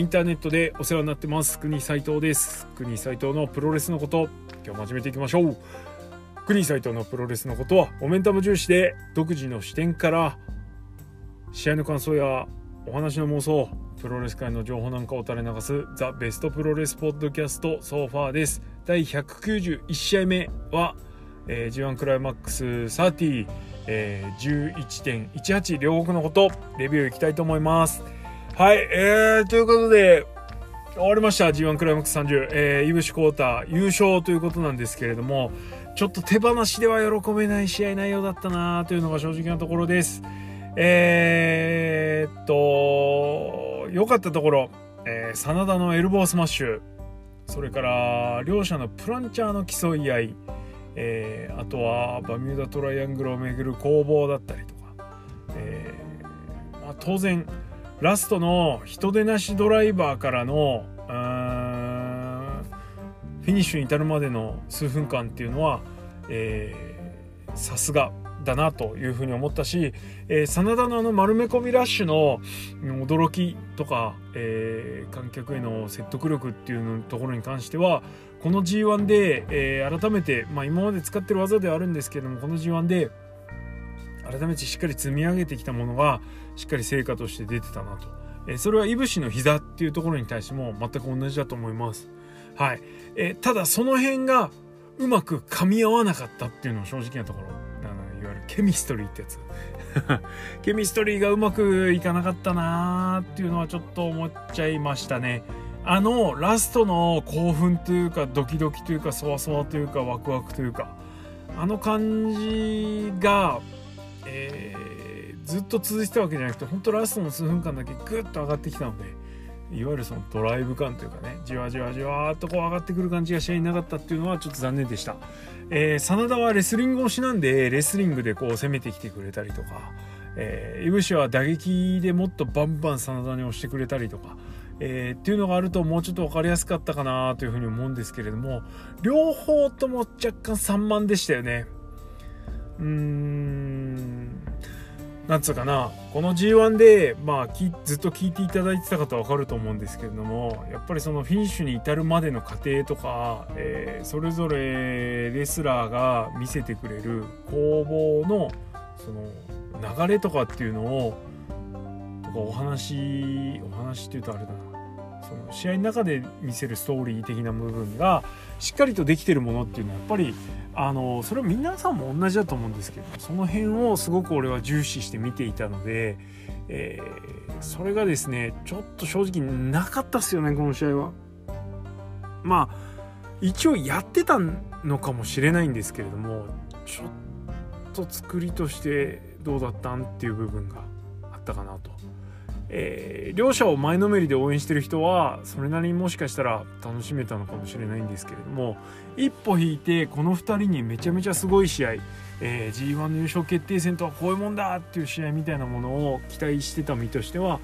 インターネットでお世話になってます国斉藤です。国斉藤のプロレスのこと。今日も始めていきましょう。国斉藤のプロレスのことはモメンタム重視で独自の視点から試合の感想やお話の妄想プロレス界の情報なんかを垂れ流すザ・ベストプロレスポッドキャストソファーです。第191試合目は、えー、G1 クライマックス30、えー、11.18両国のことレビューいきたいと思います。はい、えー、ということで、終わりました。G1 クライマックス30。えー、飯伏幸太優勝ということなんですけれども、ちょっと手放しでは喜べない試合内容だったなというのが正直なところです。えー、っと、良かったところ、えー、 SANADA のエルボースマッシュ、それから両者のプランチャの競い合い、えー、あとはバミューダトライアングルをめぐる攻防だったりとか、えーまあ、当然、ラストの人手なしドライバーからのフィニッシュに至るまでの数分間っていうのはさすがだなというふうに思ったし、えー、真田のあの丸め込みラッシュの驚きとか、えー、観客への説得力っていうところに関してはこの G1 で、えー、改めて、まあ、今まで使ってる技ではあるんですけどもこの G1 で改めてしっかり積み上げてきたものがしっかり成果として出てたなと、えそれはいぶしの膝っていうところに対しても全く同じだと思います。はい、えただその辺がうまく噛み合わなかったっていうのは正直なところ。あのいわゆるケミストリーってやつ。ケミストリーがうまくいかなかったなーっていうのはちょっと思っちゃいましたね。あのラストの興奮というかドキドキというかそわそわというかワクワクというか。あの感じがえー、ずっと続いてたわけじゃなくて本当ラストの数分間だけグッと上がってきたのでいわゆるそのドライブ感というかねじわじわじわっとこう上がってくる感じが試合になかったっていうのはちょっと残念でした、えー、真田はレスリング推しなんでレスリングでこう攻めてきてくれたりとか、えー、いぶしは打撃でもっとバンバン真田に押してくれたりとかえー、っていうのがあるともうちょっと分かりやすかったかなというふうに思うんですけれども両方とも若干散漫でしたよね。うーん。なんつうかな。この G1 で、まあ、ずっと聞いていただいてた方は分かると思うんですけれどもやっぱりそのフィニッシュに至るまでの過程とか、えー、それぞれレスラーが見せてくれる攻防のその流れとかっていうのをとかお話お話っていうとあれだな。その試合の中で見せるストーリー的な部分がしっかりとできてるものっていうのはやっぱりあのそれは皆さんも同じだと思うんですけどその辺をすごく俺は重視して見ていたので、えー、それがですねちょっと正直なかったっすよねこの試合は。まあ一応やってたのかもしれないんですけれどもちょっと作りとしてどうだったんっていう部分があったかなと。えー、両者を前のめりで応援してる人はそれなりにもしかしたら楽しめたのかもしれないんですけれども一歩引いてこの2人にめちゃめちゃすごい試合、えー、G1 の優勝決定戦とはこういうもんだっていう試合みたいなものを期待してた身としては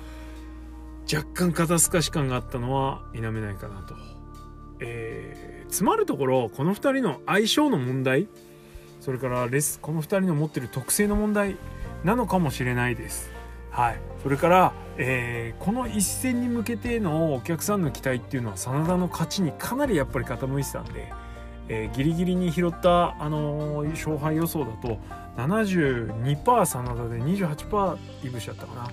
若干肩透かし感があったのは否めないかなと。えー、つまるところこの2人の相性の問題それからレスこの2人の持ってる特性の問題なのかもしれないです。はい、それから、えー、この一戦に向けてのお客さんの期待っていうのは真田の勝ちにかなりやっぱり傾いてたんで、えー、ギリギリに拾った、あのー、勝敗予想だと72%真田で28%いぶしちゃったかな。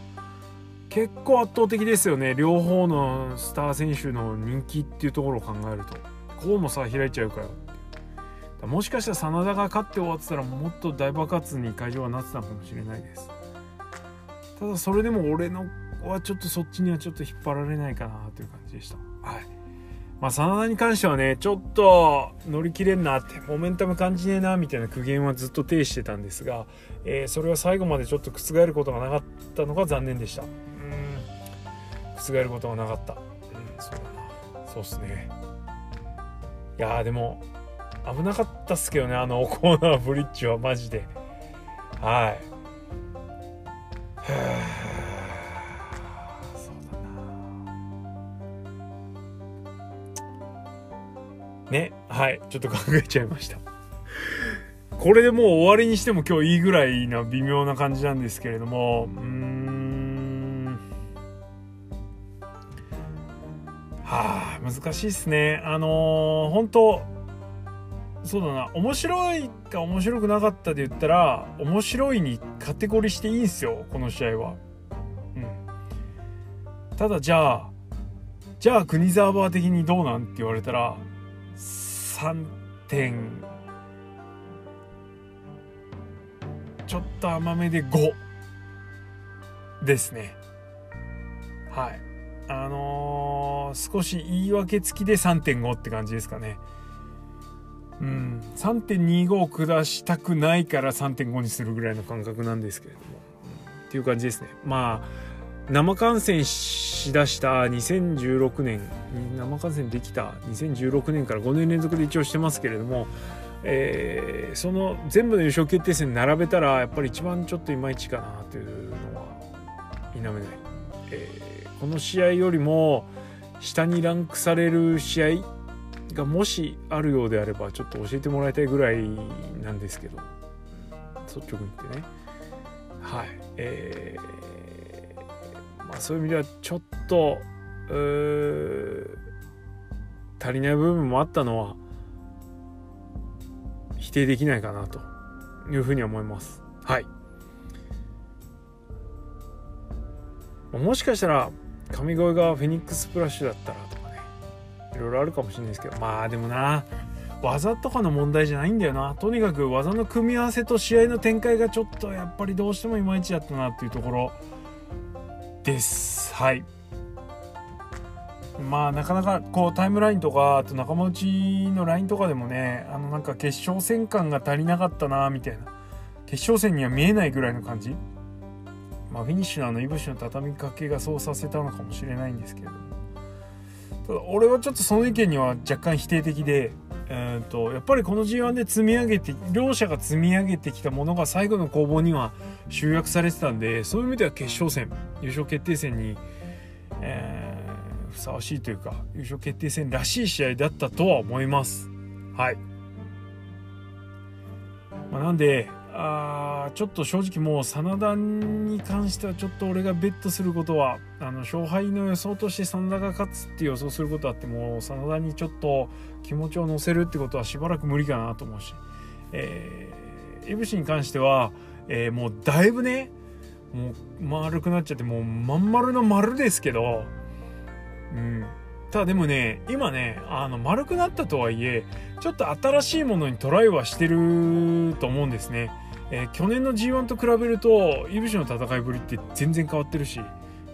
結構圧倒的ですよね。両方のスター選手の人気っていうところを考えると。こうも差開いちゃうかよもしかしたら真田が勝って終わってたらもっと大爆発に会場はなってたかもしれないです。ただそれでも俺のはちょっとそっちにはちょっと引っ張られないかなという感じでした。はい。まあ真田に関してはねちょっと乗り切れんなってモメンタム感じねえなみたいな苦言はずっと呈してたんですが、えー、それは最後までちょっと覆ることがなかったのが残念でした。うん。覆ることがなかった。うんそうだな。そうっすね。いやでも危なかったっすけどねあのコーナーブリッジはマジで。はいそうだな。ねはいちょっと考えちゃいました。これでもう終わりにしても今日いいぐらいな微妙な感じなんですけれども。うん。はあ難しいっすね。あのー、本当そうだな。面白いか面白くなかったで言ったら面白いにカテゴリしていいんすよこの試合は。うん、ただじゃあじゃあ国沢バー的にどうなんって言われたら3点ちょっと甘めで5ですね。はい。あのー、少し言い訳付きで3.5って感じですかね。うん、3.25を下したくないから3.5にするぐらいの感覚なんですけれども、うん、っていう感じですね。まあ生観戦しだした2016年生観戦できた2016年から5年連続で一応してますけれども、えー、その全部の優勝決定戦並べたらやっぱり一番ちょっといまいちかなというのは否めない、えー、この試合よりも下にランクされる試合がもしあるようであればちょっと教えてもらいたいぐらいなんですけど。率直に言ってね。はい。えー、まあそういう意味ではちょっと足りない部分もあったのは否定できないかなというふうに思います。はい。もしかしたら神声がフェニックスプラッシュだったらと。いろいろあるかもしれないですけどまあでもな技とかの問題じゃないんだよな。とにかく技の組み合わせと試合の展開がちょっとやっぱりどうしてもいまいちだったなっていうところ。です。はい。まあなかなかこうタイムラインとかあと仲間内のラインとかでもねあのなんか決勝戦感が足りなかったなみたいな。決勝戦には見えないぐらいの感じ。まあフィニッシュのあのいぶしの畳みかけがそうさせたのかもしれないんですけれど。も俺はちょっとその意見には若干否定的で、えーと、やっぱりこの G1 で積み上げて両者が積み上げてきたものが最後の攻防には集約されてたんでそういう意味では決勝戦優勝決定戦に、えー、ふさわしいというか優勝決定戦らしい試合だったとは思います。はい、まあ、なんであちょっと正直もう真田に関してはちょっと俺がベットすることはあの勝敗の予想として真田が勝つって予想することあっても真田にちょっと気持ちを乗せるってことはしばらく無理かなと思うし、えー、エブシに関しては、えー、もうだいぶねもう丸くなっちゃってもうまん丸の丸ですけど、うん、ただでもね今ねあの丸くなったとはいえちょっと新しいものにトライはしてると思うんですね。えー、去年の G1 と比べるとイブシの戦いぶりって全然変わってるし、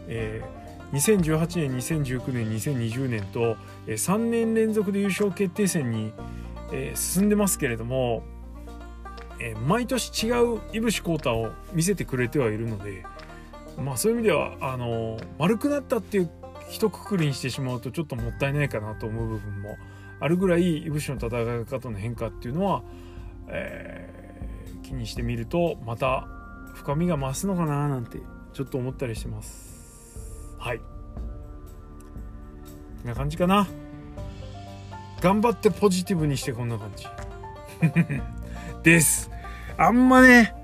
えー、2018年2019年2020年と、えー、3年連続で優勝決定戦に、えー、進んでますけれども、えー、毎年違ういぶしコータを見せてくれてはいるので、まあ、そういう意味ではあの丸くなったっていう一括りにしてしまうとちょっともったいないかなと思う部分もあるぐらいいぶしの戦い方の変化っていうのは、えー気にしてみるとまた深みが増すのかななんてちょっと思ったりしてます。はい。こんな感じかな。頑張ってポジティブにしてこんな感じ。です。あんまね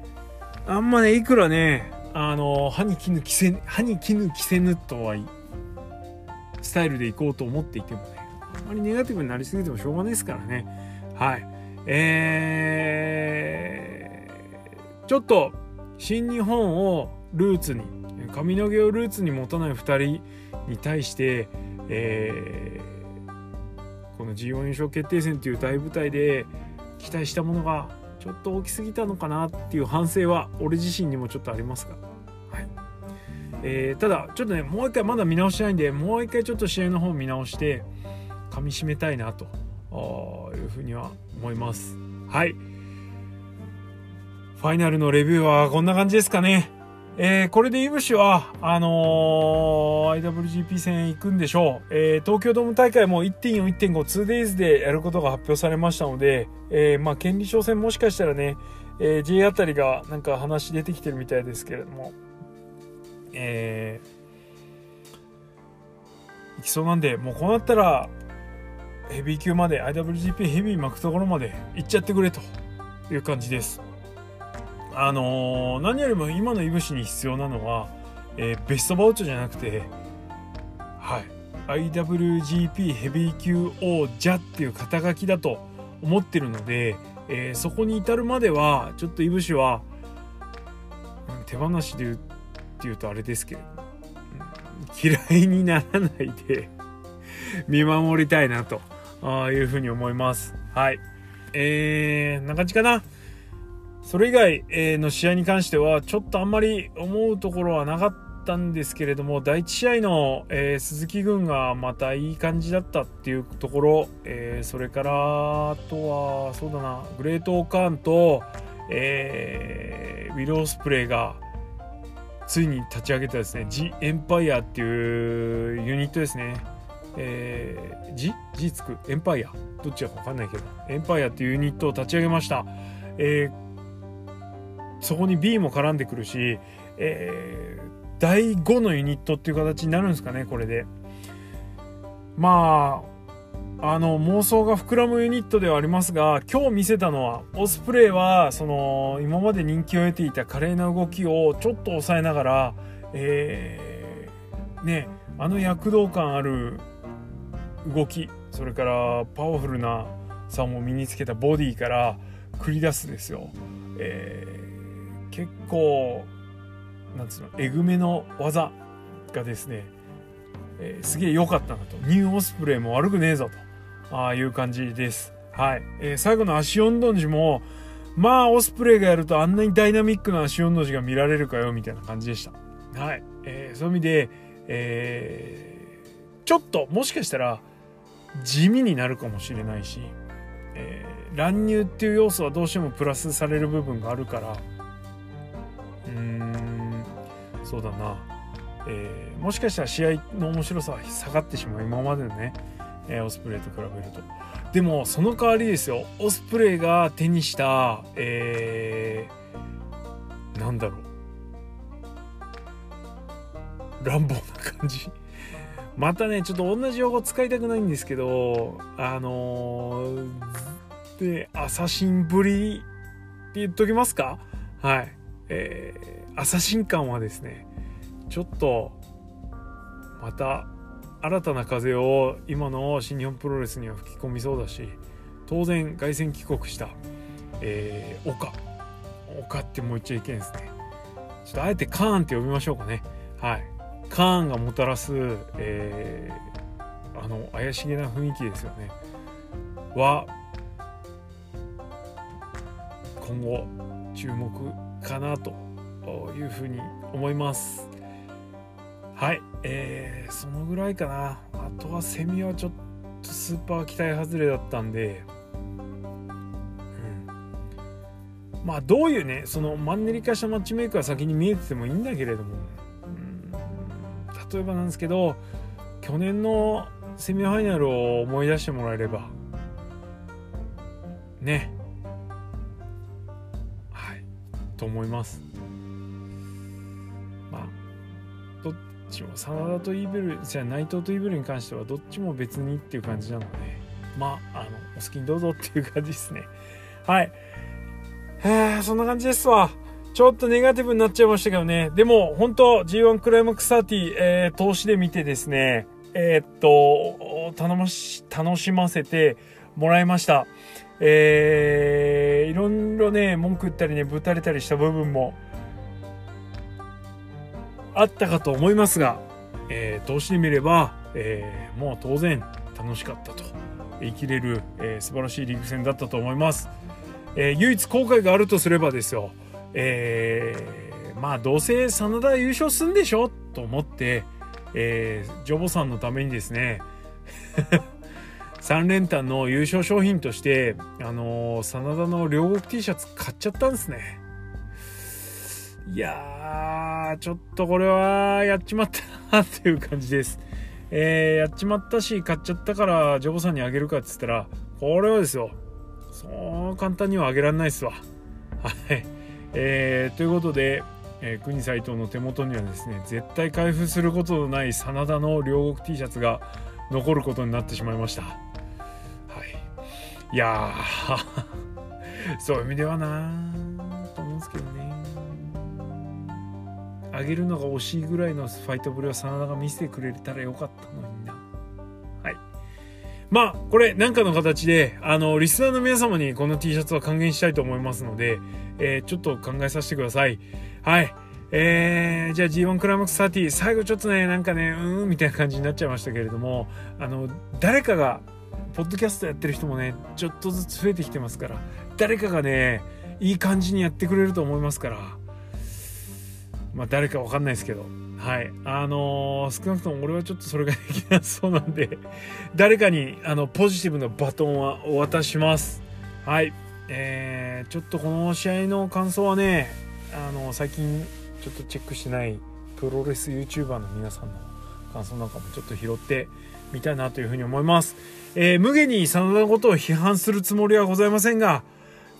あんまねいくらねあの歯に絹着せ歯に絹着せぬとはいスタイルでいこうと思っていてもねあんまりネガティブになりすぎてもしょうがないですからね。はい。えーちょっと新日本をルーツに髪の毛をルーツに持たない2人に対して、えー、この G1 優勝決定戦という大舞台で期待したものがちょっと大きすぎたのかなっていう反省は俺自身にもちょっとありますが、はい。えー、ただちょっとねもう一回まだ見直してないんでもう一回ちょっと試合の方を見直して噛みしめたいなと。いうふうには思います。はいファイナルのレビューはこんな感じですかね。えー、これでイブシは、あのー、IWGP 戦行くんでしょう。えー、東京ドーム大会も1.4、1.5、2days でやることが発表されましたので、えー、まあ、権利商戦もしかしたらね、えー、J あたりがなんか話出てきてるみたいですけれども、えー、行きそうなんで、もうこうなったら、ヘビー級まで、IWGP ヘビー巻くところまで行っちゃってくれと。いう感じです。あのー、何よりも今のいぶしに必要なのは、えー、ベストバウチョじゃなくて、はい、IWGP ヘビー級王者っていう肩書きだと思ってるので、えー、そこに至るまではちょっといぶしはうん手放しで言うっていうとあれですけれども、嫌いにならないで見守りたいなと。いうふうに思います。はい。えー、な感じかな。それ以外の試合に関してはちょっとあんまり思うところはなかったんですけれども第1試合の、え、鈴木軍がまたいい感じだったっていうところ、え、それからあとはそうだなグレート・オカーンと、えー、ウィロースプレイがついに立ち上げたですね、ジ・エンパイアっていうユニットですね。えー、ジジつくエンパイアどっちかわかんないけど、エンパイアっていうユニットを立ち上げました。えー、そこに B も絡んでくるし、えー、第5のユニットっていう形になるんですかね、これで。まあ、あの妄想が膨らむユニットではありますが今日見せたのはオスプレイはその今まで人気を得ていた華麗な動きをちょっと抑えながら、えー、ねあの躍動感ある動きそれからパワフルなさも身につけたボディから繰り出すですよ、えー、結構なんつうのえぐめの技がですね、えー、すげえ良かったなとニューオスプレイも悪くねえぞとあいう感じです。はい。えー、最後の足音ンジも、まあ、オスプレイがやるとあんなにダイナミックな足音ンジが見られるかよ、みたいな感じでした。はい。えー、そういう意味で、えー、ちょっと、もしかしたら、地味になるかもしれないし、えー、乱入っていう要素はどうしてもプラスされる部分があるから、うーん、そうだな。えー、もしかしたら試合の面白さは下がってしまう今までのねえー、オスプレイと比べると。でもその代わりですよ。オスプレイが手にしたえー、なんだろう。乱暴な感じ。またねちょっと同じ用語使いたくないんですけどあのー、でアサシンぶりって言っときますか？はい。えー、アサシン感はですねちょっとまた新たな風を今の新日本プロレスには吹き込みそうだし当然凱旋帰国した、えー、岡。岡ってもう言っちゃいけんですね。ちょっとあえてカーンって呼びましょうかね。はい。カーンがもたらす、えー、あの怪しげな雰囲気ですよね。は今後注目かなというふうに思います。はい、えー、そのぐらいかな。あとはセミはちょっとスーパー期待外れだったんで、まあどういうね、そのマンネリ化したマッチメイクは先に見えててもいいんだけれども、例えばなんですけど、去年のセミファイナルを思い出してもらえれば、ね、はい、と思います。まあどっ。ちも真田とイーベルじゃ内藤とイーベルに関してはどっちも別にっていう感じなのでまああのお好きにどうぞっていう感じですね。はい。へそんな感じですわ。ちょっとネガティブになっちゃいましたけどね。でも、本当 G1 クライマックス30、えー、投資で見てですね、えー、っと、頼まし、楽しませてもらいました。えー、いろいろね、文句言ったりね、ぶたれたりした部分もあったかと思いますが、えー、通してみれば、えー、もう当然楽しかったと言い切れる、えー、素晴らしいリーグ戦だったと思います。えー、唯一後悔があるとすればですよ、えー、まあどうせ真田優勝すんでしょ？と思って、えー、ジョボさんのためにですね 3連単の優勝商品として、あのー、真田の両国 T シャツ買っちゃったんですね。いやー、ちょっとこれはやっちまったなっていう感じです。えー、やっちまったし、買っちゃったから、ジョボさんにあげるかって言ったら、これはですよ、そう簡単にはあげられないっすわ。はい。えー、ということで、えー、国斎藤の手元にはですね、絶対開封することのない真田の両国 T シャツが残ることになってしまいました。はい。いや、そういう意味ではなと思うんですけどね。あげるのが惜しいぐらいのファイトぶりを真田が見せてくれたらよかったのにまあ、これ、なんかの形で、あの、リスナーの皆様にこの T シャツは還元したいと思いますので、えー、ちょっと考えさせてください。はい。えー、じゃあ G1 クライマックス30、最後ちょっとね、なんかね、うーん、みたいな感じになっちゃいましたけれども、あの、誰かが、ポッドキャストやってる人もね、ちょっとずつ増えてきてますから、誰かがね、いい感じにやってくれると思いますから、まあ、誰かわかんないですけど、はい。あのー、少なくとも俺はちょっとそれができなそうなんで、誰かに、あの、ポジティブなバトンはお渡しします。はい。えー、ちょっとこの試合の感想はね、あの、最近ちょっとチェックしてないプロレス YouTuber の皆さんの感想なんかもちょっと拾ってみたいなというふうに思います。えー、無限に真田のことを批判するつもりはございませんが、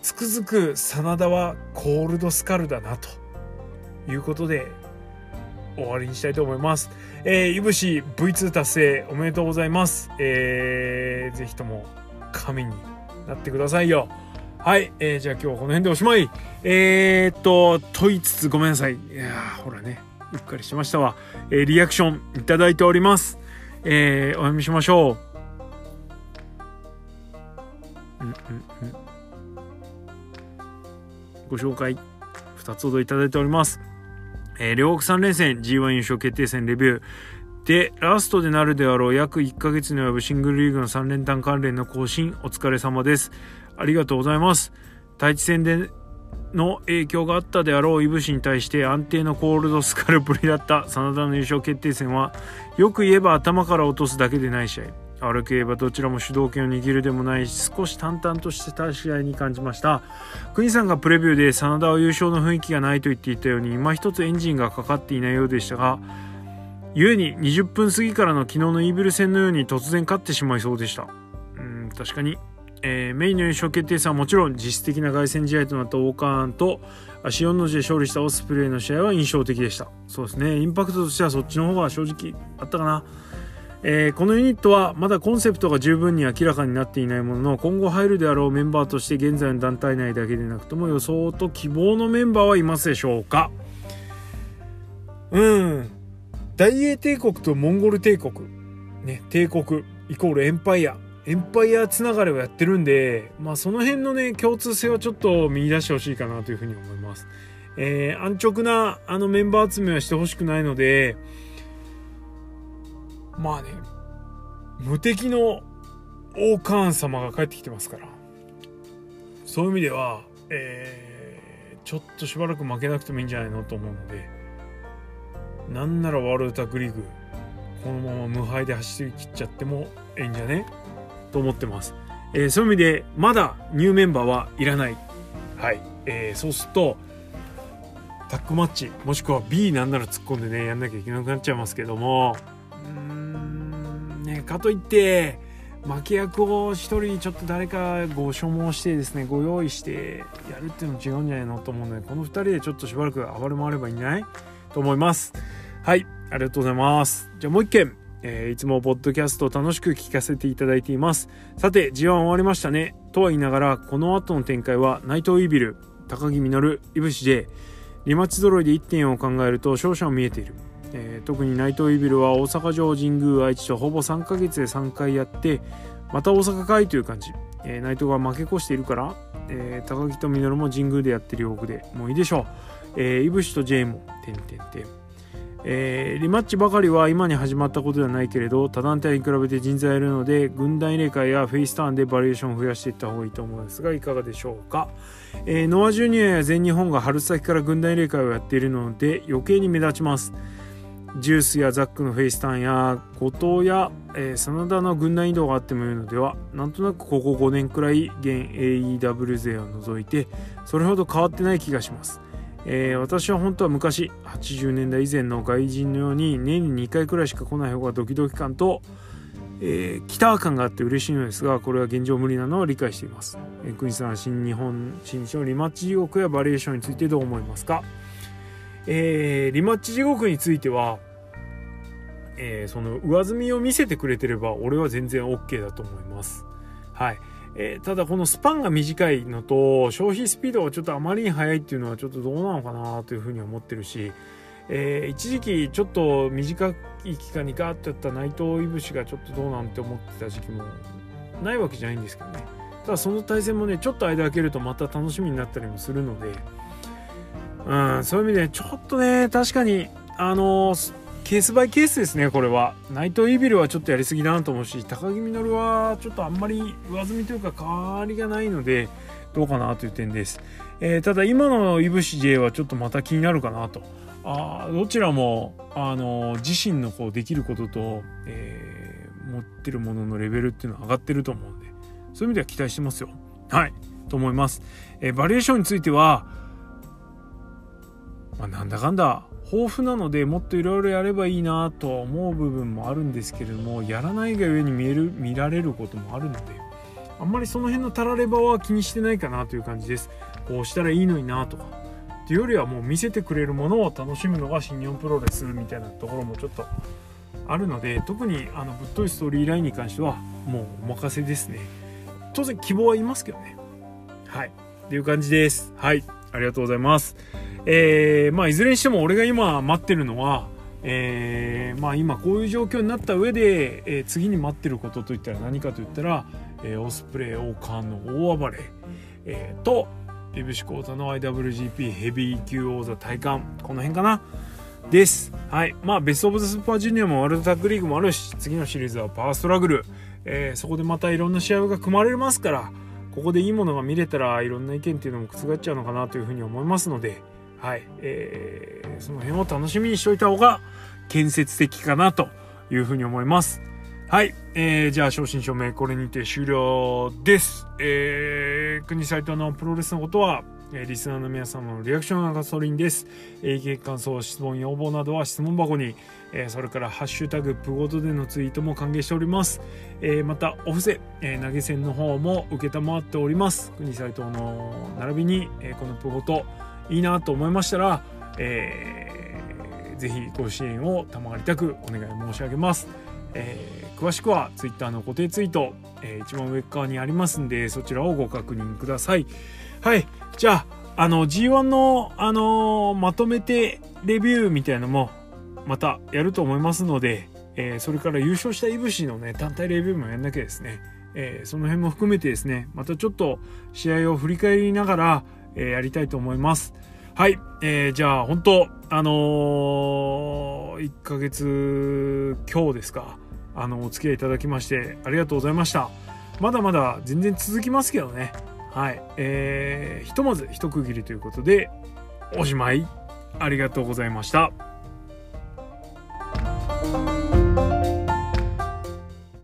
つくづく真田はコールドスカルだなということで終わりにしたいと思います。えー、いぶし V2 達成おめでとうございます。えー、ぜひとも神になってくださいよ。はい、えー、じゃあ今日はこの辺でおしまい。えー、っと、問いつつごめんなさい。いやほらね、うっかりしましたわ。えー、リアクションいただいております。えー、お読みしましょう。うんうんうん。ご紹介、2つほどいただいております。えー、両国3連戦 G1 優勝決定戦レビュー。で、ラストでなるであろう約1ヶ月に及ぶシングルリーグの3連単関連の更新、お疲れ様です。ありがとうございます。対地戦での影響があったであろうイブシに対して安定のコールドスカルプリだった真田の優勝決定戦はよく言えば頭から落とすだけでない試合悪く言えばどちらも主導権を握るでもないし少し淡々としてた試合に感じました。国さんがプレビューで真田は優勝の雰囲気がないと言っていたように今一つエンジンがかかっていないようでしたが故に20分過ぎからの昨日のイーブル戦のように突然勝ってしまいそうでした。うん確かに、えー、メインの優勝決定戦はもちろん実質的な凱旋試合となったオーカーンと足4の字で勝利したオスプレイの試合は印象的でした。そうですね。インパクトとしてはそっちの方が正直あったかな。えー、このユニットはまだコンセプトが十分に明らかになっていないものの今後入るであろうメンバーとして現在の団体内だけでなくとも予想と希望のメンバーはいますでしょうか？うん。大英帝国とモンゴル帝国。ね帝国イコールエンパイア。エンパイアつながりをやってるんでまあその辺のね共通性はちょっと見出してほしいかなというふうに思います。えー、安直なあのメンバー集めはしてほしくないのでまあね無敵のオーカーン様が帰ってきてますから。そういう意味では、えー、ちょっとしばらく負けなくてもいいんじゃないのと思うのでなんならワールドタッグリーグこのまま無敗で走り切っちゃってもええんじゃね？と思ってます、えー、そういう意味でまだニューメンバーはいらない。はい、えー、そうするとタッグマッチもしくは B なんなら突っ込んでねやんなきゃいけなくなっちゃいますけどもね、かといって負け役を1人ちょっと誰かご所望してですねご用意してやるっていうの違うんじゃないのと思うのでこの2人でちょっとしばらく暴れ回ればいいんじゃない？と思います。はいありがとうございます。じゃあもう一件えー、いつもポッドキャスト楽しく聞かせていただいています。さて G1 終わりましたね。とは言いながらこの後の展開は内藤イービル高木実いぶしでリマッチ揃いで1点を考えると勝者は見えている。えー、特に内藤イビルは大阪城神宮愛知とほぼ3ヶ月で3回やってまた大阪かいという感じ、えー、内藤が負け越しているから、えー、高木と稔も神宮でやってるようでもういいでしょう、えー、いぶしと J もてんてんてん。えー、リマッチばかりは今に始まったことではないけれど他団体に比べて人材がいるので軍団入れ替えやフェイスターンでバリエーションを増やしていった方がいいと思うんですがいかがでしょうか、えー、ノアジュニアや全日本が春先から軍団入れ替えをやっているので余計に目立ちます。ジュースやザックのフェイスターンや後藤や、えー、真田の軍団移動があってもいいのではなんとなくここ5年くらい現 AEW 勢を除いてそれほど変わってない気がします、えー、私は本当は昔80年代以前の外人のように年に2回くらいしか来ない方がドキドキ感と、えー、北感があって嬉しいのですがこれは現状無理なのは理解しています、えー、国さん新日本新日のリマッチ地獄やバリエーションについてどう思いますか？えー、リマッチ地獄については、えー、その上積みを見せてくれてれば俺は全然 OK だと思います。はい。えー、ただこのスパンが短いのと消費スピードがちょっとあまりに速いっていうのはちょっとどうなのかなというふうに思ってるし、えー、一時期ちょっと短い期間にガーッとやった内藤いぶしがちょっとどうなんて思ってた時期もないわけじゃないんですけどねただその対戦もねちょっと間空けるとまた楽しみになったりもするのでうんそういう意味でちょっとね確かにあのケースバイケースですねこれは。ナイトイービルはちょっとやりすぎだなと思うし高木稔はちょっとあんまり上積みというか変わりがないのでどうかなという点です、えー、ただ今のいぶし J はちょっとまた気になるかなと。あどちらもあの自身のこうできることと、え、持ってるもののレベルっていうのは上がってると思うんでそういう意味では期待してますよ。はいと思います、え、バリエーションについては、まあ、なんだかんだ豊富なのでもっといろいろやればいいなとは思う部分もあるんですけれどもやらないがゆえに見える見られることもあるのであんまりその辺のたらればは気にしてないかなという感じです。こうしたらいいのになと。かっていうよりはもう見せてくれるものを楽しむのが新日本プロレスみたいなところもちょっとあるので特にあのぶっといストーリーラインに関してはもうお任せですね。当然希望はいますけどね。はい。っていう感じです。はい。ありがとうございます。えー、まあいずれにしても俺が今待ってるのはえー、まあ今こういう状況になった上で、えー、次に待ってることといったら何かといったら、え、オスプレイ王冠の大暴れ、えー、とイブシ講座の IWGP ヘビー級王座体感この辺かな。です。はい。まあベスト・オブ・ザ・スーパージュニアもワールドタッグリーグもあるし次のシリーズはパワーストラグル、えー、そこでまたいろんな試合が組まれますからここでいいものが見れたらいろんな意見っていうのも覆っちゃうのかなというふうに思いますのではい、えー、その辺を楽しみにしておいた方が建設的かなというふうに思います。はい、えー、じゃあ正真正銘これにて終了です。えー、国サイトのプロレスのことは、え、リスナーの皆様のリアクションがガソリンです。えー、感想、質問、要望などは質問箱に、えー、それからハッシュタグプゴトでのツイートも歓迎しております。えー、また、お布施、えー、投げ銭の方も受けたまっております。国サイトの並びに、えー、このプゴト、いいなと思いましたら、えー、ぜひご支援を賜りたくお願い申し上げます。えー、詳しくは Twitter の固定ツイート、えー、一番上側にありますんでそちらをご確認ください。はい。じゃあ、あの G1 の、あのー、まとめてレビューみたいなのもまたやると思いますので、えー、それから優勝したいぶしのね単体レビューもやんなきゃですね、えー、その辺も含めてですねまたちょっと試合を振り返りながら、えー、やりたいと思います。はい、えー、じゃあ本当あの、1ヶ月今日ですか。あのお付き合いいただきましてありがとうございました。まだまだ全然続きますけどね。はい。えー、ひとまず一区切りということでおしまい。ありがとうございました。